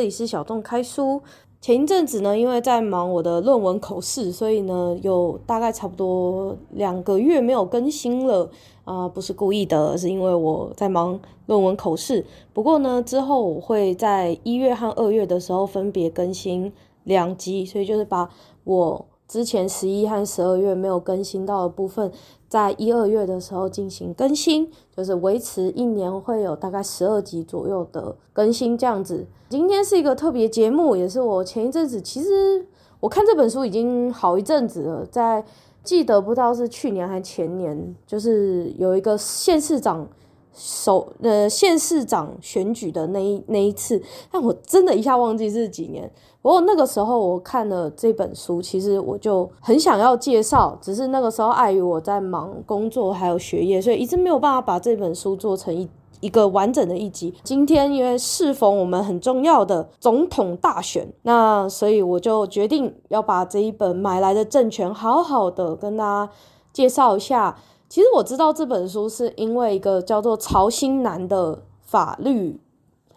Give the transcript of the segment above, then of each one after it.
这里是小众开书。前一阵子呢，因为在忙我的论文口试，所以呢，有大概差不多两个月没有更新了啊，不是故意的，是因为我在忙论文口试。不过呢，之后我会在一月和二月的时候分别更新两集，所以就是把我之前十一和十二月没有更新到的部分，在一二月的时候进行更新，就是维持一年会有大概十二集左右的更新这样子。今天是一个特别节目，也是我前一阵子，其实我看这本书已经好一阵子了，在记得不知道是去年还前年，就是有一个县市长。首呃县市长选举的那一那一次，但我真的一下忘记是几年。不过那个时候我看了这本书，其实我就很想要介绍，只是那个时候碍于我在忙工作还有学业，所以一直没有办法把这本书做成一一个完整的一集。今天因为适逢我们很重要的总统大选，那所以我就决定要把这一本买来的政权好好的跟大家介绍一下。其实我知道这本书是因为一个叫做曹新南的法律，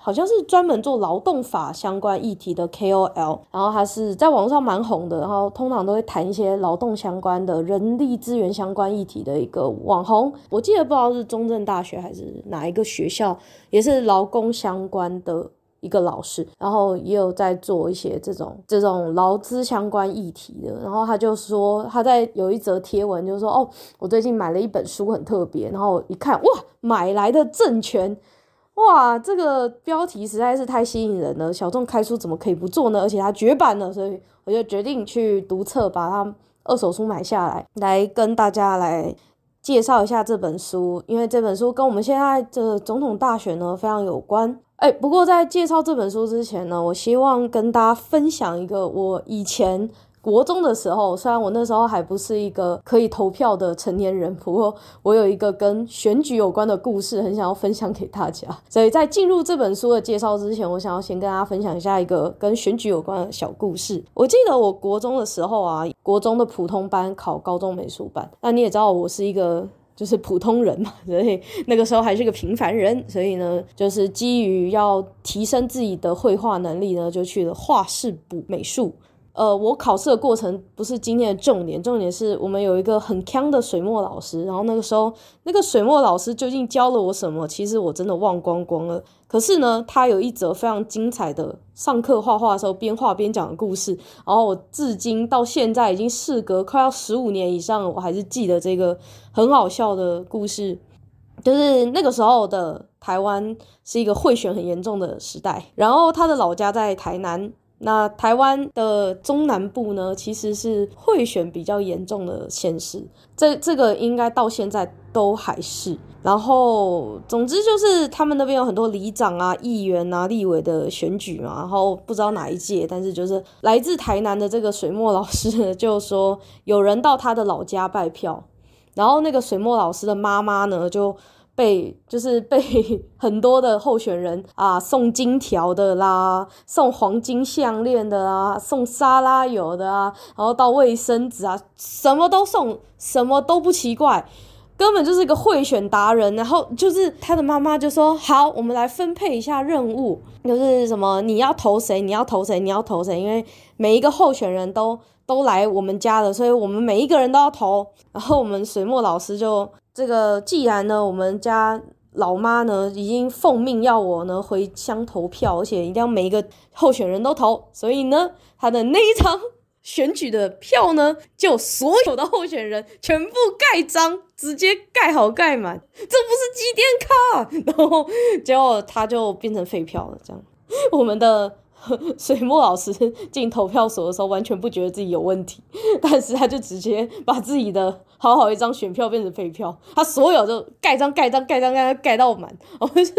好像是专门做劳动法相关议题的 KOL，然后他是在网上蛮红的，然后通常都会谈一些劳动相关的、人力资源相关议题的一个网红。我记得不知道是中正大学还是哪一个学校，也是劳工相关的。一个老师，然后也有在做一些这种这种劳资相关议题的，然后他就说他在有一则贴文，就说哦，我最近买了一本书，很特别，然后一看哇，买来的政权，哇，这个标题实在是太吸引人了，小众开书怎么可以不做呢？而且它绝版了，所以我就决定去读册，把它二手书买下来，来跟大家来介绍一下这本书，因为这本书跟我们现在的总统大选呢非常有关。哎，不过在介绍这本书之前呢，我希望跟大家分享一个我以前国中的时候，虽然我那时候还不是一个可以投票的成年人，不过我有一个跟选举有关的故事，很想要分享给大家。所以在进入这本书的介绍之前，我想要先跟大家分享一下一个跟选举有关的小故事。我记得我国中的时候啊，国中的普通班考高中美术班，那你也知道我是一个。就是普通人嘛，所以那个时候还是个平凡人，所以呢，就是基于要提升自己的绘画能力呢，就去了画室补美术。呃，我考试的过程不是今天的重点，重点是我们有一个很强的水墨老师，然后那个时候那个水墨老师究竟教了我什么，其实我真的忘光光了。可是呢，他有一则非常精彩的上课画画的时候边画边讲的故事，然后我至今到现在已经事隔快要十五年以上，我还是记得这个很好笑的故事。就是那个时候的台湾是一个贿选很严重的时代，然后他的老家在台南。那台湾的中南部呢，其实是贿选比较严重的县市，这这个应该到现在都还是。然后，总之就是他们那边有很多里长啊、议员啊、立委的选举嘛。然后不知道哪一届，但是就是来自台南的这个水墨老师就说，有人到他的老家拜票，然后那个水墨老师的妈妈呢就。被 就是被 很多的候选人啊送金条的啦，送黄金项链的啦，送沙拉油的啊，然后到卫生纸啊，什么都送，什么都不奇怪，根本就是一个贿选达人。然后就是他的妈妈就说：“好，我们来分配一下任务，就是什么你要投谁，你要投谁，你要投谁，因为每一个候选人都都来我们家了，所以我们每一个人都要投。”然后我们水墨老师就。这个既然呢，我们家老妈呢已经奉命要我呢回乡投票，而且一定要每一个候选人都投，所以呢，他的那一场 选举的票呢，就所有的候选人全部盖章，直接盖好盖满，这不是集点卡，然后结果他就变成废票了，这样，我们的。水墨老师进投票所的时候，完全不觉得自己有问题，但是他就直接把自己的好好一张选票变成废票，他所有就盖章盖章盖章盖章盖到满，我是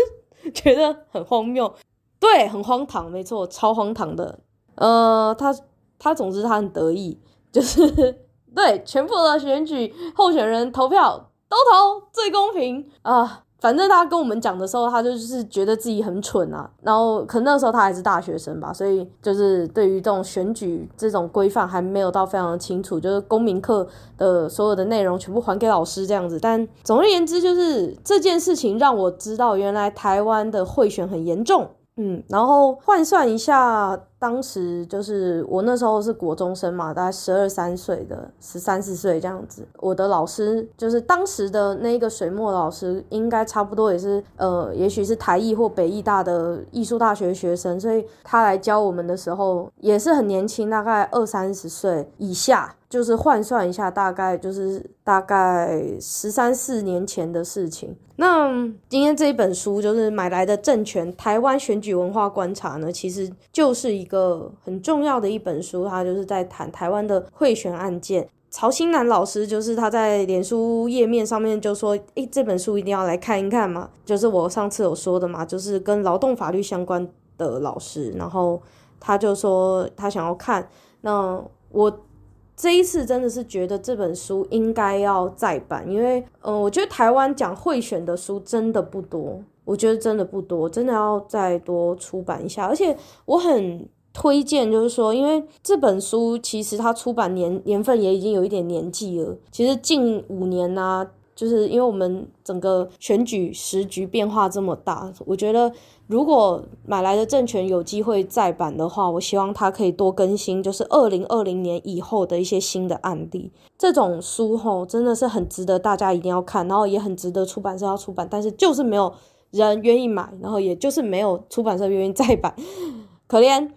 觉得很荒谬，对，很荒唐，没错，超荒唐的。呃，他他总之他很得意，就是对全部的选举候选人投票都投最公平啊。反正他跟我们讲的时候，他就是觉得自己很蠢啊。然后可能那时候他还是大学生吧，所以就是对于这种选举这种规范还没有到非常的清楚，就是公民课的所有的内容全部还给老师这样子。但总而言之，就是这件事情让我知道，原来台湾的贿选很严重。嗯，然后换算一下，当时就是我那时候是国中生嘛，大概十二三岁的，十三四岁这样子。我的老师就是当时的那个水墨老师，应该差不多也是呃，也许是台艺或北艺大的艺术大学学生，所以他来教我们的时候也是很年轻，大概二三十岁以下。就是换算一下，大概就是大概十三四年前的事情。那今天这一本书就是买来的政权台湾选举文化观察呢，其实就是一个很重要的一本书，它就是在谈台湾的贿选案件。曹新南老师就是他在脸书页面上面就说：“诶，这本书一定要来看一看嘛。”就是我上次有说的嘛，就是跟劳动法律相关的老师，然后他就说他想要看。那我。这一次真的是觉得这本书应该要再版，因为，嗯、我觉得台湾讲贿选的书真的不多，我觉得真的不多，真的要再多出版一下。而且我很推荐，就是说，因为这本书其实它出版年年份也已经有一点年纪了，其实近五年啊。就是因为我们整个选举时局变化这么大，我觉得如果买来的政权有机会再版的话，我希望它可以多更新，就是二零二零年以后的一些新的案例。这种书吼真的是很值得大家一定要看，然后也很值得出版社要出版，但是就是没有人愿意买，然后也就是没有出版社愿意再版，可怜。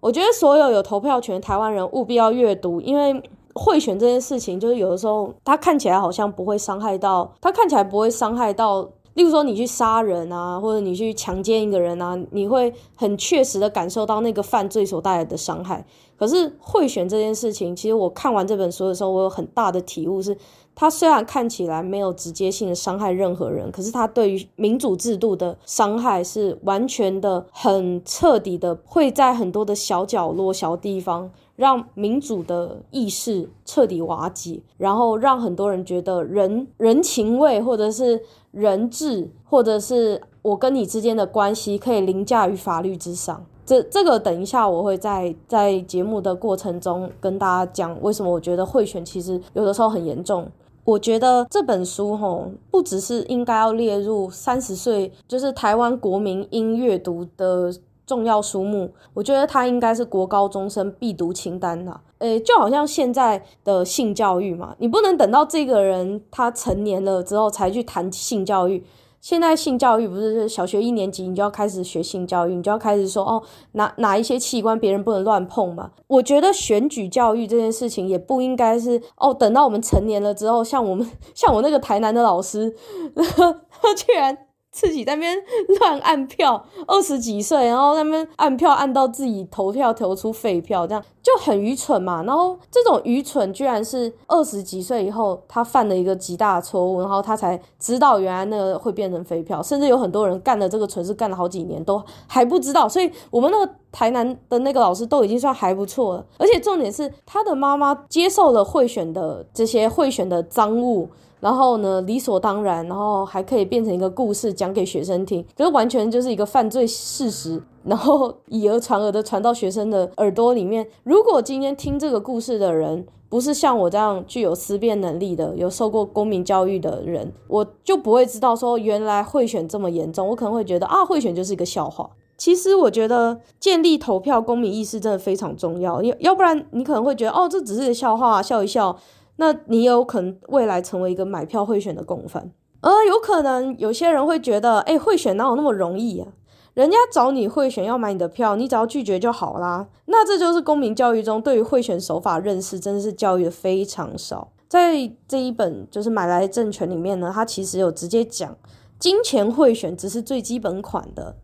我觉得所有有投票权的台湾人务必要阅读，因为。贿选这件事情，就是有的时候，它看起来好像不会伤害到，它看起来不会伤害到，例如说你去杀人啊，或者你去强奸一个人啊，你会很确实的感受到那个犯罪所带来的伤害。可是贿选这件事情，其实我看完这本书的时候，我有很大的体悟是，它虽然看起来没有直接性的伤害任何人，可是它对于民主制度的伤害是完全的、很彻底的，会在很多的小角落、小地方。让民主的意识彻底瓦解，然后让很多人觉得人人情味，或者是人治，或者是我跟你之间的关系可以凌驾于法律之上。这这个等一下我会在在节目的过程中跟大家讲为什么我觉得贿选其实有的时候很严重。我觉得这本书吼不只是应该要列入三十岁就是台湾国民应阅读的。重要书目，我觉得它应该是国高中生必读清单的。诶，就好像现在的性教育嘛，你不能等到这个人他成年了之后才去谈性教育。现在性教育不是小学一年级你就要开始学性教育，你就要开始说哦，哪哪一些器官别人不能乱碰嘛。我觉得选举教育这件事情也不应该是哦，等到我们成年了之后，像我们像我那个台南的老师，他居然。自己在那边乱按票，二十几岁，然后在那边按票按到自己投票投出废票，这样就很愚蠢嘛。然后这种愚蠢居然是二十几岁以后他犯了一个极大的错误，然后他才知道原来那个会变成废票，甚至有很多人干了这个蠢事干了好几年都还不知道。所以我们那个台南的那个老师都已经算还不错了，而且重点是他的妈妈接受了贿选的这些贿选的赃物。然后呢，理所当然，然后还可以变成一个故事讲给学生听，就是完全就是一个犯罪事实，然后以讹传讹的传到学生的耳朵里面。如果今天听这个故事的人不是像我这样具有思辨能力的，有受过公民教育的人，我就不会知道说原来贿选这么严重。我可能会觉得啊，贿选就是一个笑话。其实我觉得建立投票公民意识真的非常重要，要要不然你可能会觉得哦，这只是笑话，笑一笑。那你有可能未来成为一个买票贿选的共犯，而有可能有些人会觉得，哎，贿选哪有那么容易啊？人家找你贿选要买你的票，你只要拒绝就好啦。那这就是公民教育中对于贿选手法认识真的是教育的非常少。在这一本就是买来政权里面呢，它其实有直接讲，金钱贿选只是最基本款的。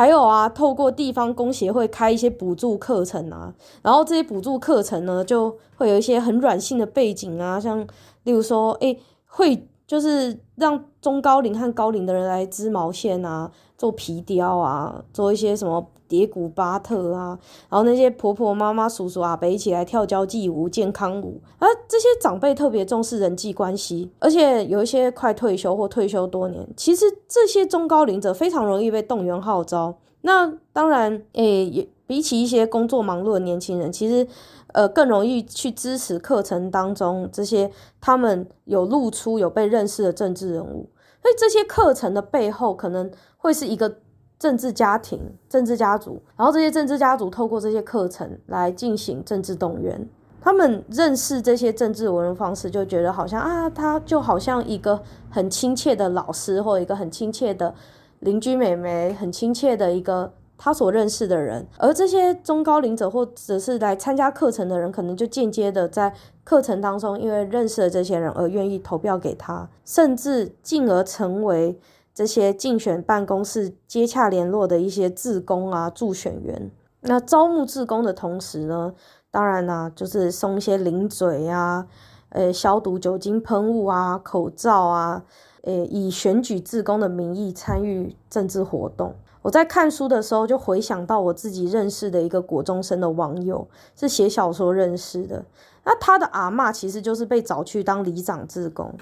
还有啊，透过地方工协会开一些补助课程啊，然后这些补助课程呢，就会有一些很软性的背景啊，像例如说，诶，会就是让中高龄和高龄的人来织毛线啊，做皮雕啊，做一些什么。叠古巴特啊，然后那些婆婆妈妈、叔叔阿伯一起来跳交际舞、健康舞，而这些长辈特别重视人际关系，而且有一些快退休或退休多年，其实这些中高龄者非常容易被动员号召。那当然，诶、也比起一些工作忙碌的年轻人，其实呃更容易去支持课程当中这些他们有露出、有被认识的政治人物。所以这些课程的背后，可能会是一个。政治家庭、政治家族，然后这些政治家族透过这些课程来进行政治动员。他们认识这些政治文人方式，就觉得好像啊，他就好像一个很亲切的老师，或一个很亲切的邻居妹妹，很亲切的一个他所认识的人。而这些中高龄者或者是来参加课程的人，可能就间接的在课程当中，因为认识了这些人而愿意投票给他，甚至进而成为这些竞选办公室接洽联络的一些志工啊、助选员。那招募志工的同时呢，当然啦、就是送一些零嘴啊，呃，消毒酒精喷雾啊，口罩啊，呃，以选举志工的名义参与政治活动。我在看书的时候，就回想到我自己认识的一个国中生的网友，是写小说认识的。那他的阿嬷其实就是被找去当里长志工。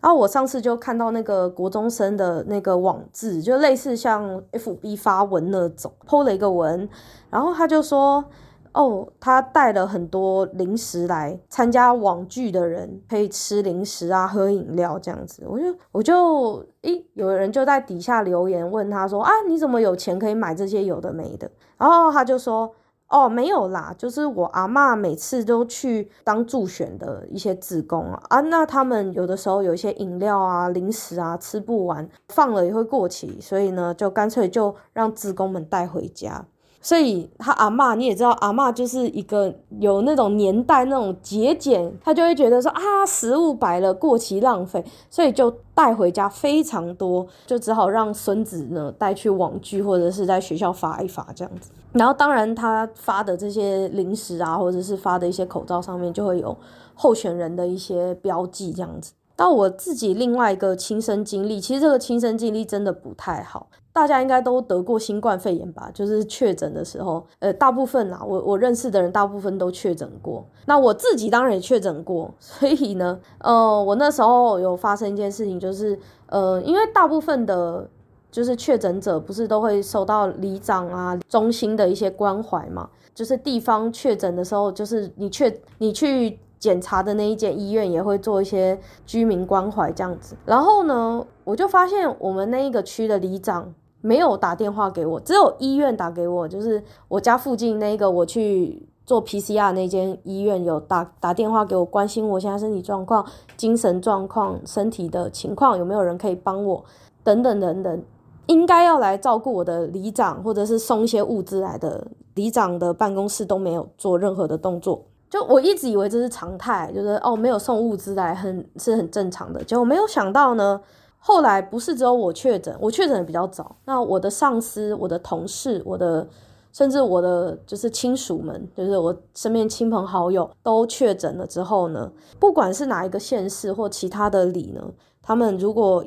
然后我上次就看到那个国中生的那个网志，就类似像 FB 发文那种，po 了一个文，然后他就说。哦，他带了很多零食来参加网聚的人，可以吃零食啊，喝饮料这样子。我就我就诶，有人就在底下留言问他说啊，你怎么有钱可以买这些有的没的？然后他就说哦，没有啦，就是我阿嬷每次都去当助选的一些职工啊啊，那他们有的时候有一些饮料啊、零食啊吃不完，放了也会过期，所以呢，就干脆就让职工们带回家。所以他阿嬷，你也知道，阿嬷就是一个有那种年代那种节俭，他就会觉得说啊，食物摆了过期浪费，所以就带回家非常多，就只好让孙子呢带去网剧或者是在学校发一发这样子。然后当然他发的这些零食啊，或者是发的一些口罩上面就会有候选人的一些标记这样子。到我自己另外一个亲身经历，其实这个亲身经历真的不太好。大家应该都得过新冠肺炎吧？就是确诊的时候，呃，大部分啦，我我认识的人大部分都确诊过。那我自己当然也确诊过，所以呢，呃，我那时候有发生一件事情，就是呃，因为大部分的，就是确诊者不是都会受到里长啊、中心的一些关怀嘛？就是地方确诊的时候，就是你确你去检查的那一间医院也会做一些居民关怀这样子。然后呢，我就发现我们那一个区的里长。没有打电话给我，只有医院打给我，就是我家附近那个我去做 PCR 那间医院有打打电话给我，关心我现在身体状况、精神状况、身体的情况，有没有人可以帮我，等等等等。应该要来照顾我的里长或者是送一些物资来的里长的办公室都没有做任何的动作，就我一直以为这是常态，就是哦没有送物资来很是很正常的，结果没有想到呢。后来不是只有我确诊，我确诊的比较早。那我的上司、我的同事、我的甚至我的就是亲属们，就是我身边亲朋好友都确诊了之后呢，不管是哪一个县市或其他的里呢，他们如果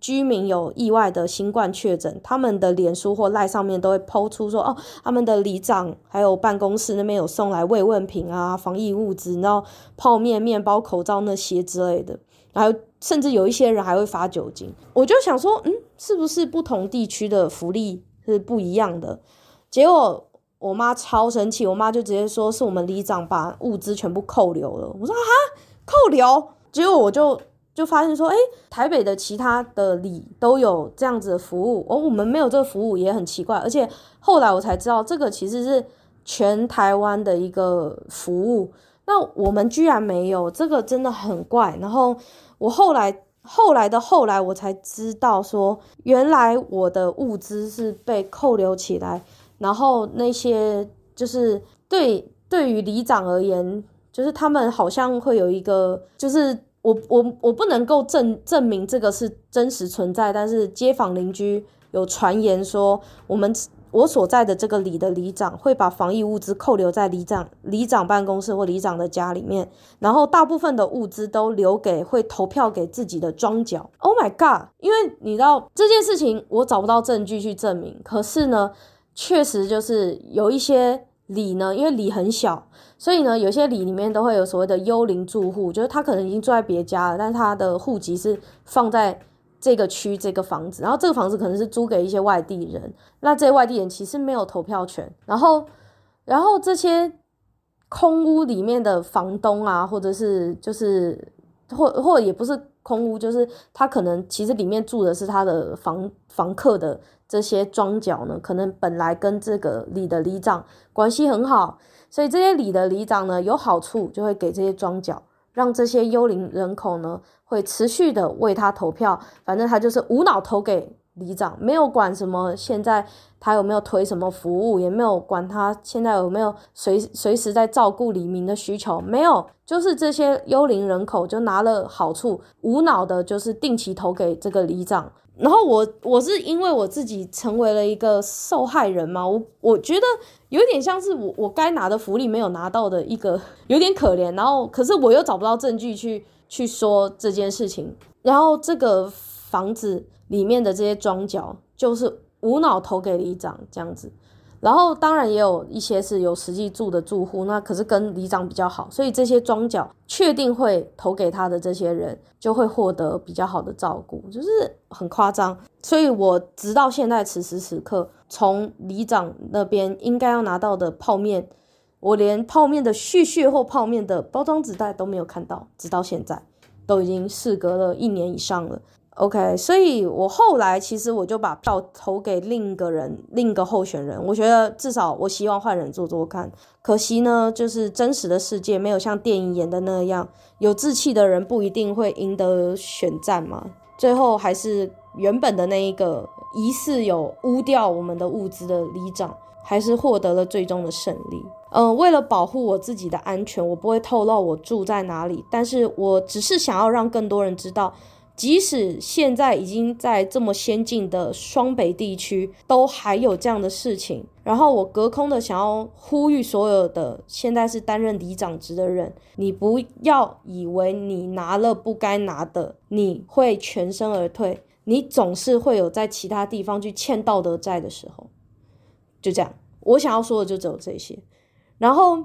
居民有意外的新冠确诊，他们的脸书或赖上面都会抛出说哦，他们的里长还有办公室那边有送来慰问品啊、防疫物资，然后泡面、面包、口罩那些之类的。然后甚至有一些人还会发酒精，我就想说，嗯，是不是不同地区的福利是不一样的？结果我妈超生气，我妈就直接说是我们里长把物资全部扣留了。我说哈，扣留？结果我就就发现说，哎，台北的其他的里都有这样子的服务，而、哦、我们没有这个服务也很奇怪。而且后来我才知道，这个其实是全台湾的一个服务。那我们居然没有，这个真的很怪。然后我后来后来的后来，我才知道说，原来我的物资是被扣留起来。然后那些就是对对于里长而言，就是他们好像会有一个，就是我我我不能够证证明这个是真实存在，但是街坊邻居有传言说我们。我所在的这个里的里长会把防疫物资扣留在里长里长办公室或里长的家里面，然后大部分的物资都留给会投票给自己的庄脚。Oh my god！因为你知道这件事情，我找不到证据去证明。可是呢，确实就是有一些里呢，因为里很小，所以呢，有些里里面都会有所谓的幽灵住户，就是他可能已经住在别家了，但是他的户籍是放在。这个区这个房子，然后这个房子可能是租给一些外地人，那这些外地人其实没有投票权，然后，然后这些空屋里面的房东啊，或者是就是或或也不是空屋，就是他可能其实里面住的是他的房房客的这些庄脚呢，可能本来跟这个里的里长关系很好，所以这些里的里长呢有好处就会给这些庄脚，让这些幽灵人口呢会持续的为他投票，反正他就是无脑投给。里长没有管什么，现在他有没有推什么服务，也没有管他现在有没有随随时在照顾里民的需求，没有，就是这些幽灵人口就拿了好处，无脑的，就是定期投给这个里长。然后我我是因为我自己成为了一个受害人嘛，我我觉得有点像是我我该拿的福利没有拿到的一个，有点可怜。然后可是我又找不到证据去去说这件事情，然后这个房子。里面的这些庄脚就是无脑投给里长这样子，然后当然也有一些是有实际住的住户，那可是跟里长比较好，所以这些庄脚确定会投给他的这些人就会获得比较好的照顾，就是很夸张。所以我直到现在此时此刻，从里长那边应该要拿到的泡面，我连泡面的续续或泡面的包装纸袋都没有看到，直到现在都已经事隔了一年以上了。OK，所以我后来其实我就把票投给另一个人，另一个候选人。我觉得至少我希望换人做做看。可惜呢，就是真实的世界没有像电影演的那样，有志气的人不一定会赢得选战嘛。最后还是原本的那一个疑似有污掉我们的物资的里长，还是获得了最终的胜利。嗯、为了保护我自己的安全，我不会透露我住在哪里，但是我只是想要让更多人知道。即使现在已经在这么先进的双北地区，都还有这样的事情。然后我隔空的想要呼吁所有的现在是担任里长职的人，你不要以为你拿了不该拿的，你会全身而退。你总是会有在其他地方去欠道德债的时候。就这样，我想要说的就只有这些。然后。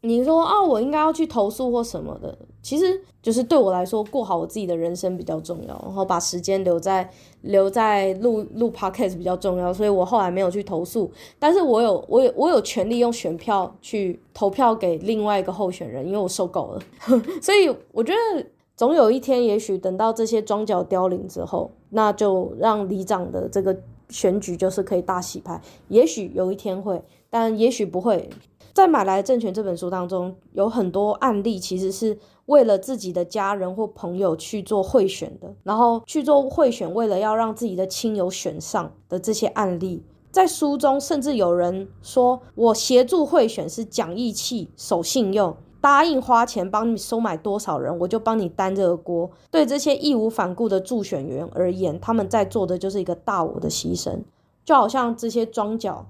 你说啊，我应该要去投诉或什么的，其实就是对我来说，过好我自己的人生比较重要，然后把时间留在留在录录 podcast 比较重要，所以我后来没有去投诉，但是我有我有我有权利用选票去投票给另外一个候选人，因为我受够了，所以我觉得总有一天，也许等到这些庄脚凋零之后，那就让里长的这个选举就是可以大洗牌，也许有一天会，但也许不会。在《买来政权》这本书当中，有很多案例，其实是为了自己的家人或朋友去做贿选的，然后去做贿选，为了要让自己的亲友选上的这些案例，在书中甚至有人说：“我协助贿选是讲义气、守信用，答应花钱帮你收买多少人，我就帮你担这个锅。”对这些义无反顾的助选员而言，他们在做的就是一个大我的牺牲，就好像这些庄脚。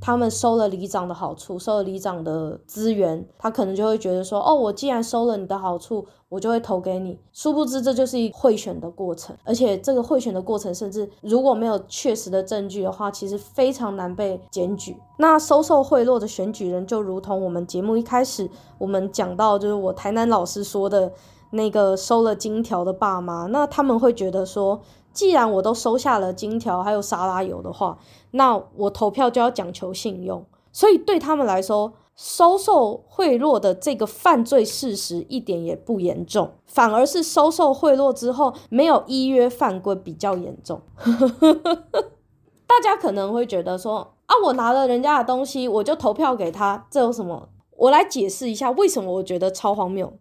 他们收了里长的好处，收了里长的资源，他可能就会觉得说：“哦，我既然收了你的好处，我就会投给你。”殊不知，这就是一贿选的过程，而且这个贿选的过程，甚至如果没有确实的证据的话，其实非常难被检举。那收受贿赂的选举人，就如同我们节目一开始我们讲到，就是我台南老师说的那个收了金条的爸妈，那他们会觉得说。既然我都收下了金条还有沙拉油的话，那我投票就要讲求信用。所以对他们来说，收受贿赂的这个犯罪事实一点也不严重，反而是收受贿赂之后没有依约犯规比较严重。大家可能会觉得说啊，我拿了人家的东西，我就投票给他，这有什么？我来解释一下为什么我觉得超荒谬。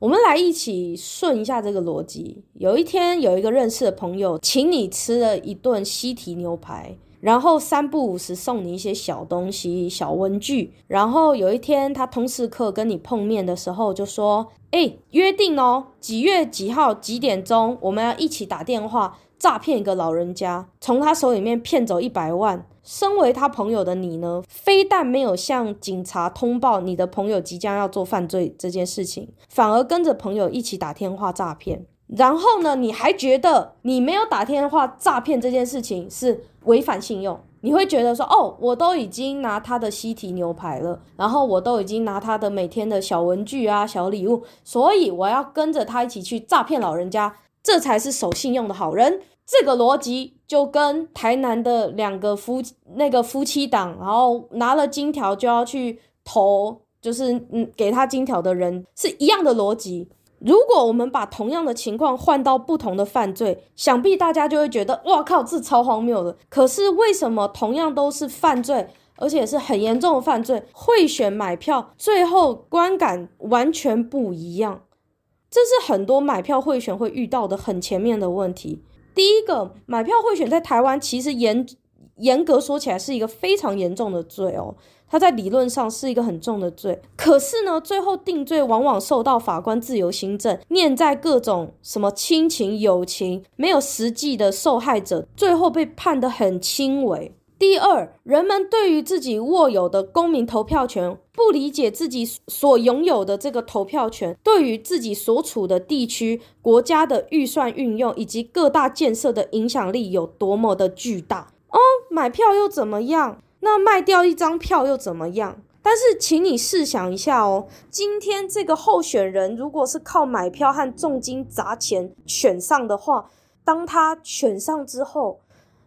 我们来一起顺一下这个逻辑。有一天，有一个认识的朋友请你吃了一顿西提牛排，然后三不五时送你一些小东西、小文具。然后有一天，他通识课跟你碰面的时候就说：“哎，约定哦，几月几号几点钟，我们要一起打电话诈骗一个老人家，从他手里面骗走一百万。”身为他朋友的你呢，非但没有向警察通报你的朋友即将要做犯罪这件事情，反而跟着朋友一起打电话诈骗。然后呢，你还觉得你没有打电话诈骗这件事情是违反信用？你会觉得说，哦，我都已经拿他的西提牛排了，然后我都已经拿他的每天的小文具啊、小礼物，所以我要跟着他一起去诈骗老人家，这才是守信用的好人。这个逻辑就跟台南的两个夫那个夫妻档，然后拿了金条就要去投，就是嗯给他金条的人是一样的逻辑。如果我们把同样的情况换到不同的犯罪，想必大家就会觉得，哇靠，这超荒谬的。可是为什么同样都是犯罪，而且是很严重的犯罪，贿选买票最后观感完全不一样？这是很多买票贿选会遇到的很前面的问题。第一个，买票贿选在台湾其实严严格说起来是一个非常严重的罪哦。他在理论上是一个很重的罪，可是呢，最后定罪往往受到法官自由心证，念在各种什么亲情、友情，没有实际的受害者，最后被判得很轻微。第二，人们对于自己握有的公民投票权，不理解自己所拥有的这个投票权，对于自己所处的地区、国家的预算运用以及各大建设的影响力有多么的巨大哦，买票又怎么样？那卖掉一张票又怎么样？但是，请你试想一下哦，今天这个候选人如果是靠买票和重金砸钱选上的话，当他选上之后，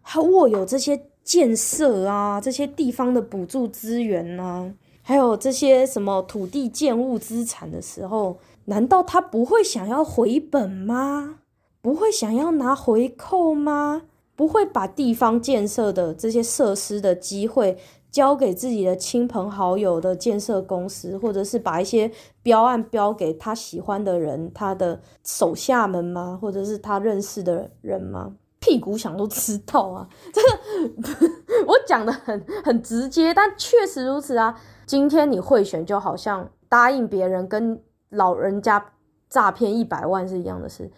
他握有这些建设啊，这些地方的补助资源啊，还有这些什么土地建物资产的时候，难道他不会想要回本吗？不会想要拿回扣吗？不会把地方建设的这些设施的机会交给自己的亲朋好友的建设公司，或者是把一些标案标给他喜欢的人、他的手下们吗？或者是他认识的人吗？屁股想都知道啊！这 个我讲的很很直接，但确实如此啊。今天你贿选，就好像答应别人跟老人家诈骗一百万是一样的事。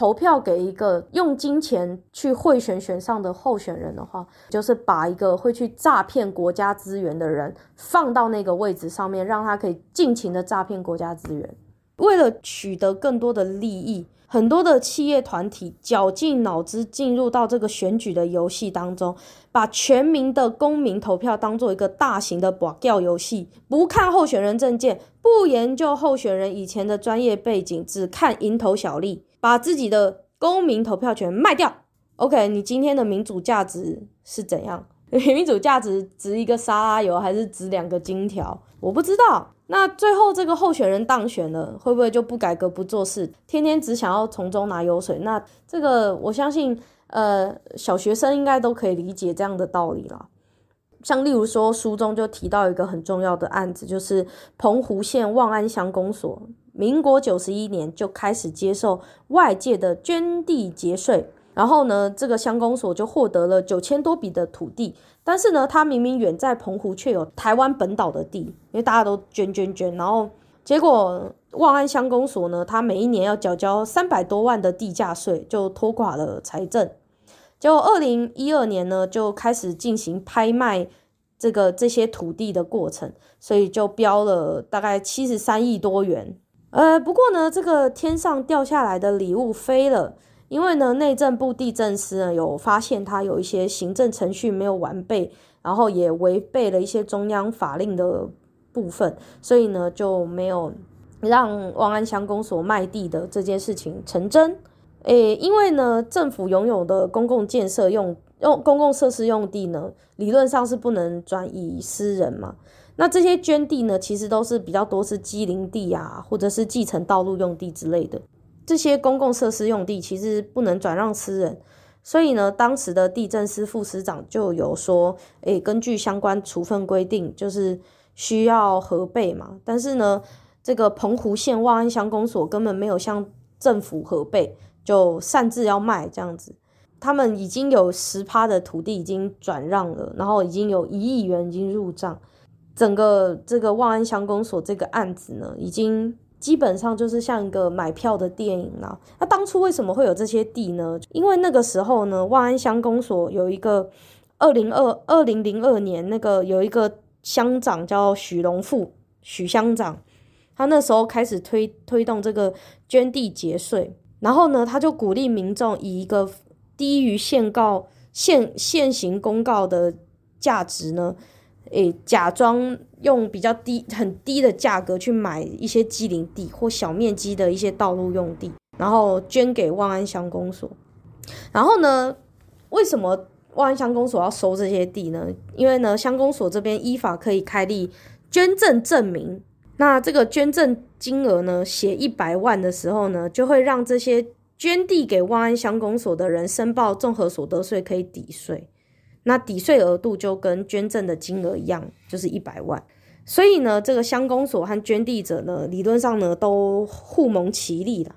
投票给一个用金钱去贿选选上的候选人的话，就是把一个会去诈骗国家资源的人放到那个位置上面，让他可以尽情的诈骗国家资源。为了取得更多的利益，很多的企业团体绞尽脑汁进入到这个选举的游戏当中，把全民的公民投票当做一个大型的博弈游戏，不看候选人证件，不研究候选人以前的专业背景，只看蝇头小利。把自己的公民投票权卖掉，OK？你今天的民主价值是怎样？民主价值值一个沙拉油，还是值两个金条？我不知道。那最后这个候选人当选了，会不会就不改革不做事，天天只想要从中拿油水？那这个我相信，呃，小学生应该都可以理解这样的道理了。像例如说，书中就提到一个很重要的案子，就是澎湖县望安乡公所。民国九十一年就开始接受外界的捐地节税，然后呢，这个乡公所就获得了九千多笔的土地。但是呢，他明明远在澎湖，却有台湾本岛的地，因为大家都捐捐捐。然后结果望安乡公所呢，他每一年要缴交三百多万的地价税，就拖垮了财政。结果二零一二年呢，就开始进行拍卖这个这些土地的过程，所以就标了大概七十三亿多元。呃，不过呢，这个天上掉下来的礼物飞了，因为呢，内政部地政司呢有发现它有一些行政程序没有完备，然后也违背了一些中央法令的部分，所以呢就没有让望安乡公所卖地的这件事情成真。诶，因为呢，政府拥有的公共建设用用公共设施用地呢，理论上是不能转移私人嘛。那这些捐地呢，其实都是比较多是机零地啊，或者是继承道路用地之类的。这些公共设施用地其实不能转让私人，所以呢，当时的地政司副司长就有说，诶，根据相关处分规定，就是需要核备嘛。但是呢，这个澎湖县望安乡公所根本没有向政府核备，就擅自要卖这样子。他们已经有十趴的土地已经转让了，然后已经有一亿元已经入账。整个这个望安乡公所这个案子呢，已经基本上就是像一个买票的电影了。那当初为什么会有这些地呢？因为那个时候呢，望安乡公所有一个二零二二零零二年那个有一个乡长叫许荣富，许乡长，他那时候开始推推动这个捐地节税，然后呢，他就鼓励民众以一个低于限告现现行公告的价值呢。诶，假装用比较低、很低的价格去买一些机零地或小面积的一些道路用地，然后捐给万安乡公所。然后呢，为什么万安乡公所要收这些地呢？因为呢，乡公所这边依法可以开立捐赠证明，那这个捐赠金额呢，写一百万的时候呢，就会让这些捐递给万安乡公所的人申报综合所得税可以抵税。那抵税额度就跟捐赠的金额一样，就是一百万。所以呢，这个乡公所和捐递者呢，理论上呢都互蒙其利了。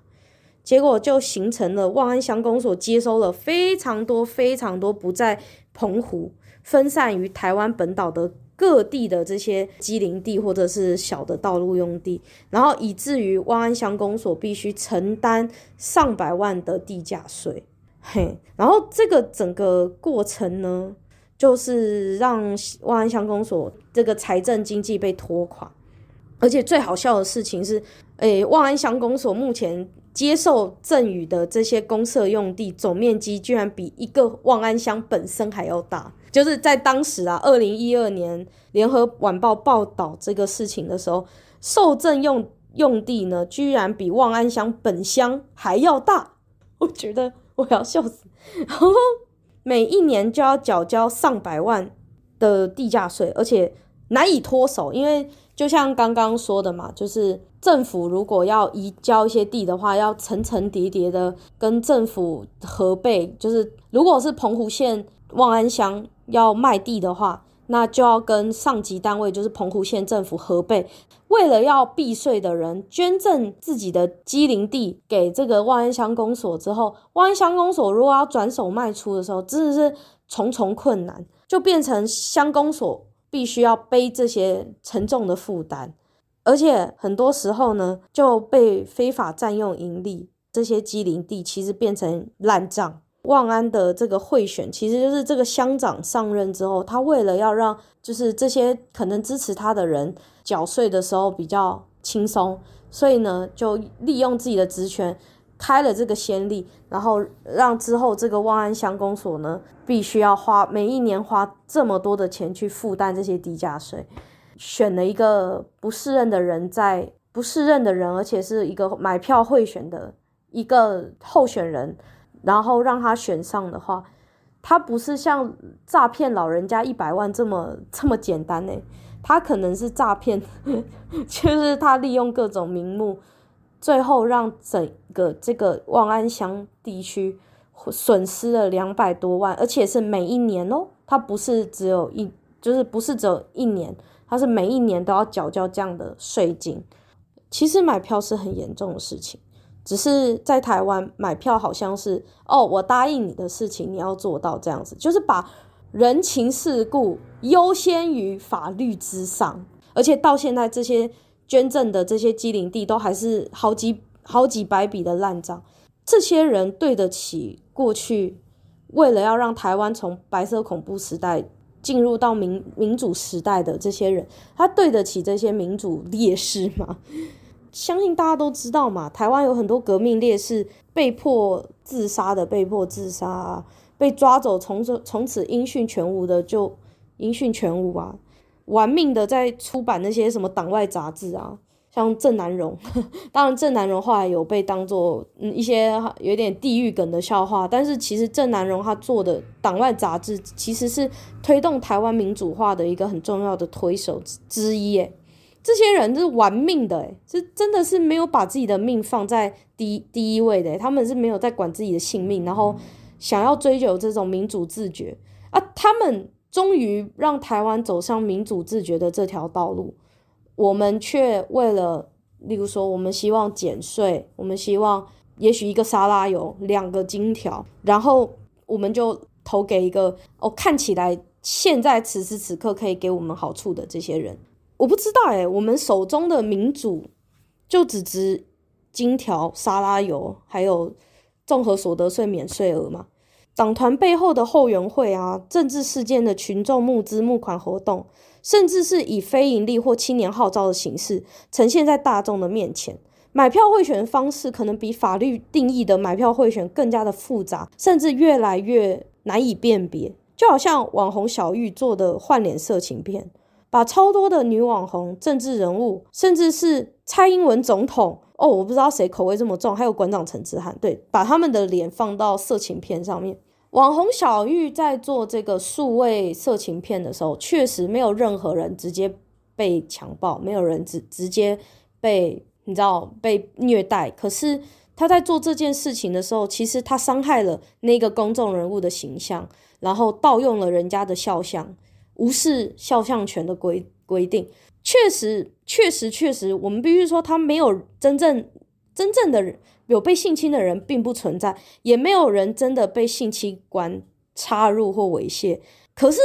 结果就形成了万安乡公所接收了非常多、非常多不在澎湖、分散于台湾本岛的各地的这些机灵地或者是小的道路用地，然后以至于万安乡公所必须承担上百万的地价税。嘿，然后这个整个过程呢，就是让万安乡公所这个财政经济被拖垮，而且最好笑的事情是，诶，万安乡公所目前接受赠与的这些公社用地总面积，居然比一个万安乡本身还要大。就是在当时啊，二零一二年联合晚报报道这个事情的时候，受赠用用地呢，居然比万安乡本乡还要大，我觉得。我要笑死，然后每一年就要缴交上百万的地价税，而且难以脱手，因为就像刚刚说的嘛，就是政府如果要移交一些地的话，要层层叠叠的跟政府核备，就是如果是澎湖县万安乡要卖地的话。那就要跟上级单位，就是澎湖县政府核备，为了要避税的人捐赠自己的基林地给这个万安乡公所之后，万安乡公所如果要转手卖出的时候，真的是重重困难，就变成乡公所必须要背这些沉重的负担，而且很多时候呢就被非法占用营利，这些基林地其实变成烂账。万安的这个贿选，其实就是这个乡长上任之后，他为了要让就是这些可能支持他的人缴税的时候比较轻松，所以呢，就利用自己的职权开了这个先例，然后让之后这个万安乡公所呢，必须要花每一年花这么多的钱去负担这些低价税，选了一个不适任的人在不适任的人，而且是一个买票贿选的一个候选人。然后让他选上的话，他不是像诈骗老人家一百万这么这么简单呢？他可能是诈骗，就是他利用各种名目，最后让整个这个万安乡地区损失了两百多万，而且是每一年哦，他不是只有一，就是不是只有一年，他是每一年都要缴交这样的税金。其实买票是很严重的事情。只是在台湾买票好像是哦，我答应你的事情你要做到这样子，就是把人情世故优先于法律之上，而且到现在这些捐赠的这些机灵地都还是好几好几百笔的烂账，这些人对得起过去为了要让台湾从白色恐怖时代进入到民民主时代的这些人，他对得起这些民主烈士吗？相信大家都知道嘛，台湾有很多革命烈士被迫自杀的，被迫自杀啊，被抓走从此从此音讯全无的就音讯全无啊，玩命的在出版那些什么党外杂志啊，像郑南榕，当然郑南榕后来有被当做一些有点地狱梗的笑话，但是其实郑南榕他做的党外杂志其实是推动台湾民主化的一个很重要的推手之一耶。这些人是玩命的，诶，是真的是没有把自己的命放在第一第一位的，他们是没有在管自己的性命，然后想要追求这种民主自觉啊，他们终于让台湾走上民主自觉的这条道路，我们却为了，例如说，我们希望减税，我们希望也许一个沙拉油两个金条，然后我们就投给一个哦，看起来现在此时此刻可以给我们好处的这些人。我不知道哎，我们手中的民主就只值金条、沙拉油，还有综合所得税免税额吗？党团背后的后援会啊，政治事件的群众募资募款活动，甚至是以非营利或青年号召的形式呈现在大众的面前。买票贿选的方式可能比法律定义的买票贿选更加的复杂，甚至越来越难以辨别。就好像网红小玉做的换脸色情片。把超多的女网红、政治人物，甚至是蔡英文总统哦，我不知道谁口味这么重，还有馆长陈志汉，对，把他们的脸放到色情片上面。网红小玉在做这个数位色情片的时候，确实没有任何人直接被强暴，没有人直直接被你知道被虐待。可是他在做这件事情的时候，其实他伤害了那个公众人物的形象，然后盗用了人家的肖像，无视肖像权的规规定。确实，确实，确实，我们必须说，他没有真正真正的人有被性侵的人并不存在，也没有人真的被性器官插入或猥亵。可是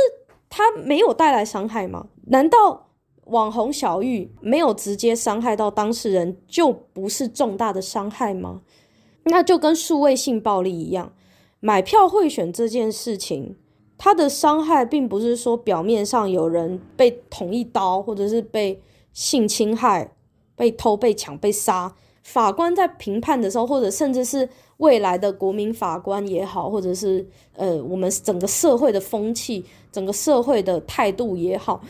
他没有带来伤害吗？难道网红小玉没有直接伤害到当事人，就不是重大的伤害吗？那就跟数位性暴力一样，买票贿选这件事情。他的伤害并不是说表面上有人被捅一刀，或者是被性侵害、被偷、被抢、被杀。法官在评判的时候，或者甚至是未来的国民法官也好，或者是呃我们整个社会的风气、整个社会的态度也好，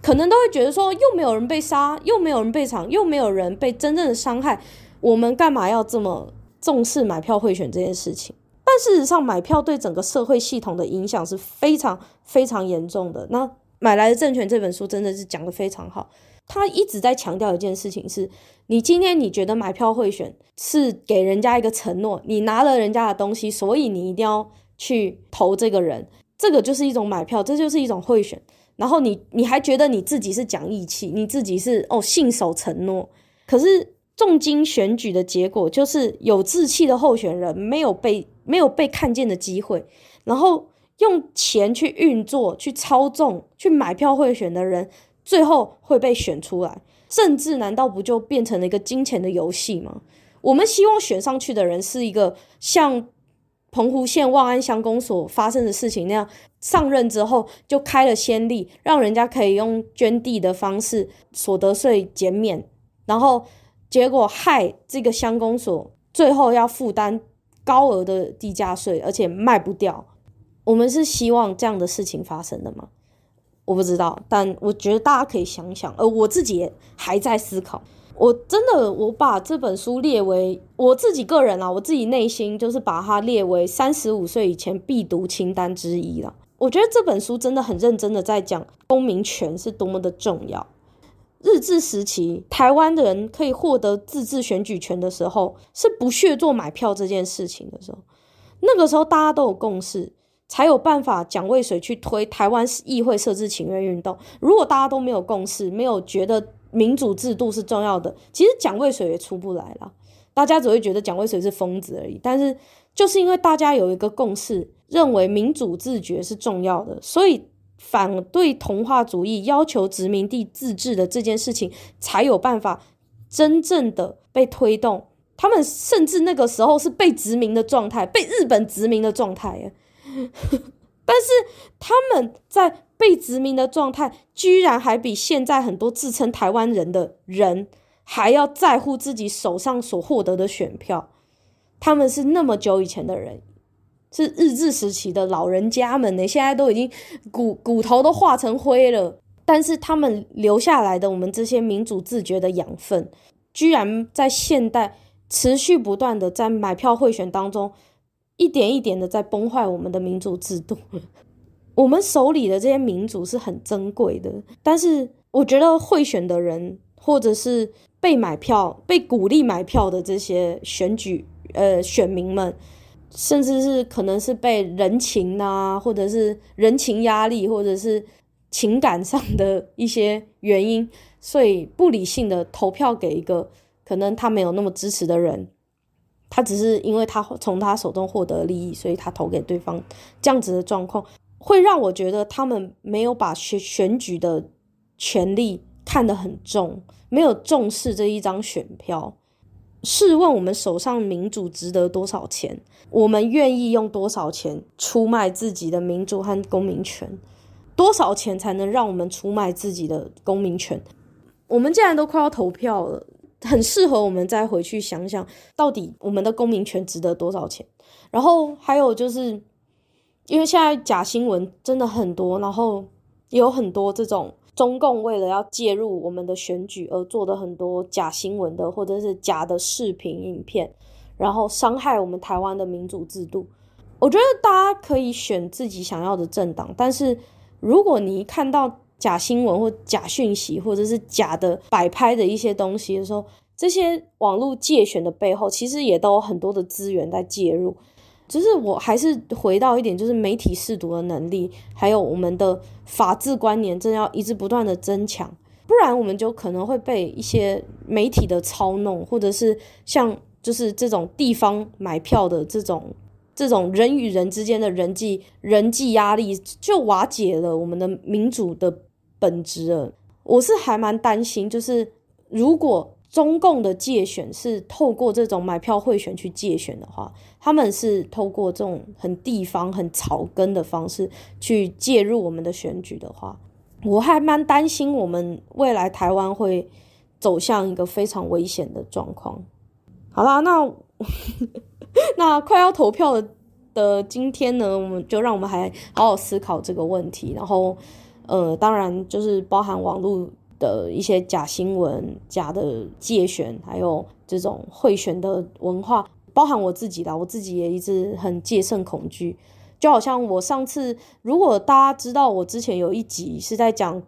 可能都会觉得说，又没有人被杀，又没有人被抢，又没有人被真正的伤害，我们干嘛要这么重视买票贿选这件事情？但事实上，买票对整个社会系统的影响是非常非常严重的。那《买来的政权》这本书真的是讲得非常好，他一直在强调一件事情是：你今天你觉得买票贿选是给人家一个承诺，你拿了人家的东西，所以你一定要去投这个人，这个就是一种买票，这就是一种贿选。然后你你还觉得你自己是讲义气，你自己是哦信守承诺，可是重金选举的结果就是有志气的候选人没有被。没有被看见的机会，然后用钱去运作、去操纵、去买票贿选的人，最后会被选出来。政治难道不就变成了一个金钱的游戏吗？我们希望选上去的人是一个像澎湖县望安乡公所发生的事情那样，上任之后就开了先例，让人家可以用捐地的方式所得税减免，然后结果害这个乡公所最后要负担。高额的地价税，而且卖不掉。我们是希望这样的事情发生的吗？我不知道，但我觉得大家可以想想。而我自己也还在思考。我真的，我把这本书列为我自己个人啊，我自己内心就是把它列为三十五岁以前必读清单之一了。我觉得这本书真的很认真的在讲公民权是多么的重要。日治时期，台湾的人可以获得自治选举权的时候，是不屑做买票这件事情的时候。那个时候大家都有共识，才有办法蒋渭水去推台湾议会设置请愿运动。如果大家都没有共识，没有觉得民主制度是重要的，其实蒋渭水也出不来了。大家只会觉得蒋渭水是疯子而已。但是就是因为大家有一个共识，认为民主自觉是重要的，所以。反对同化主义，要求殖民地自治的这件事情，才有办法真正的被推动。他们甚至那个时候是被殖民的状态，被日本殖民的状态。但是他们在被殖民的状态，居然还比现在很多自称台湾人的人还要在乎自己手上所获得的选票。他们是那么久以前的人。是日治时期的老人家们呢，现在都已经骨骨头都化成灰了，但是他们留下来的我们这些民主自觉的养分，居然在现代持续不断的在买票贿选当中，一点一点的在崩坏我们的民主制度。我们手里的这些民主是很珍贵的，但是我觉得贿选的人，或者是被买票、被鼓励买票的这些选举呃选民们。甚至是可能是被人情啊，或者是人情压力，或者是情感上的一些原因，所以不理性的投票给一个可能他没有那么支持的人，他只是因为他从他手中获得利益，所以他投给对方。这样子的状况会让我觉得他们没有把选选举的权利看得很重，没有重视这一张选票。试问我们手上民主值得多少钱？我们愿意用多少钱出卖自己的民主和公民权？多少钱才能让我们出卖自己的公民权？我们既然都快要投票了，很适合我们再回去想想，到底我们的公民权值得多少钱？然后还有就是，因为现在假新闻真的很多，然后也有很多这种。中共为了要介入我们的选举而做的很多假新闻的，或者是假的视频影片，然后伤害我们台湾的民主制度。我觉得大家可以选自己想要的政党，但是如果你看到假新闻或假讯息，或者是假的摆拍的一些东西的时候，这些网络介选的背后，其实也都有很多的资源在介入。只是我还是回到一点，就是媒体试读的能力，还有我们的法治观念，真要一直不断的增强，不然我们就可能会被一些媒体的操弄，或者是像就是这种地方买票的这种这种人与人之间的人际人际压力，就瓦解了我们的民主的本质了。我是还蛮担心，就是如果。中共的介选是透过这种买票贿选去介选的话，他们是透过这种很地方、很草根的方式去介入我们的选举的话，我还蛮担心我们未来台湾会走向一个非常危险的状况。好啦，那 那快要投票的今天呢，我们就让我们还好好思考这个问题，然后呃，当然就是包含网络。的一些假新闻、假的借选，还有这种贿选的文化，包含我自己的，我自己也一直很戒慎恐惧。就好像我上次，如果大家知道我之前有一集是在讲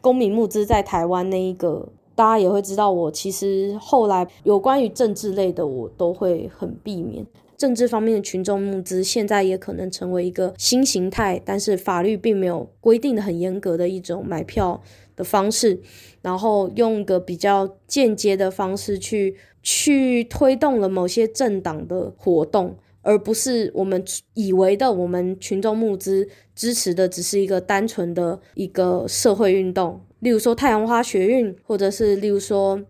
公民募资在台湾那一个，大家也会知道我其实后来有关于政治类的，我都会很避免。政治方面的群众募资，现在也可能成为一个新形态，但是法律并没有规定的很严格的一种买票的方式，然后用一个比较间接的方式去去推动了某些政党的活动，而不是我们以为的我们群众募资支持的只是一个单纯的一个社会运动，例如说太阳花学运，或者是例如说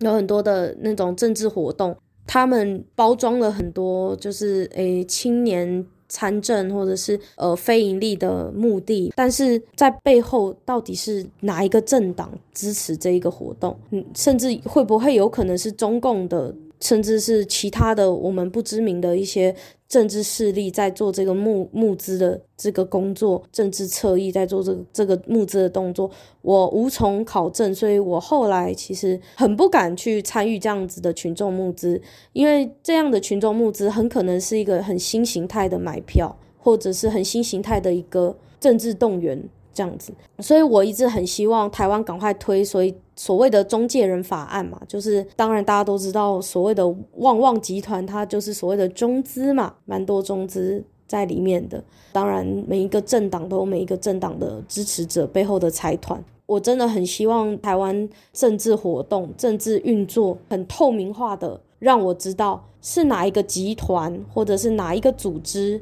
有很多的那种政治活动。他们包装了很多，就是诶青年参政或者是呃非盈利的目的，但是在背后到底是哪一个政党支持这一个活动？嗯，甚至会不会有可能是中共的？甚至是其他的我们不知名的一些政治势力在做这个募募资的这个工作，政治侧翼在做这这个募资的动作，我无从考证，所以我后来其实很不敢去参与这样子的群众募资，因为这样的群众募资很可能是一个很新形态的买票，或者是很新形态的一个政治动员。这样子，所以我一直很希望台湾赶快推，所以所谓的中介人法案嘛，就是当然大家都知道，所谓的旺旺集团，它就是所谓的中资嘛，蛮多中资在里面的。当然，每一个政党都有每一个政党的支持者背后的财团。我真的很希望台湾政治活动、政治运作很透明化的，让我知道是哪一个集团，或者是哪一个组织，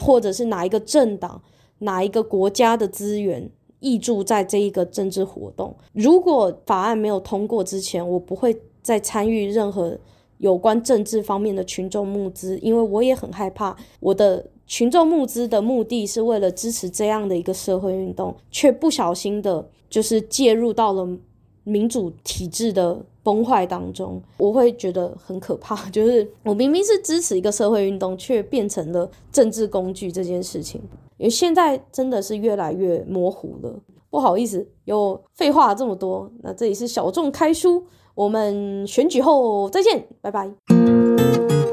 或者是哪一个政党。哪一个国家的资源挹注在这一个政治活动？如果法案没有通过之前，我不会再参与任何有关政治方面的群众募资，因为我也很害怕我的群众募资的目的是为了支持这样的一个社会运动，却不小心的，就是介入到了民主体制的崩坏当中，我会觉得很可怕。就是我明明是支持一个社会运动，却变成了政治工具这件事情。因为现在真的是越来越模糊了，不好意思，又废话这么多。那这里是小众开书，我们选举后再见，拜拜。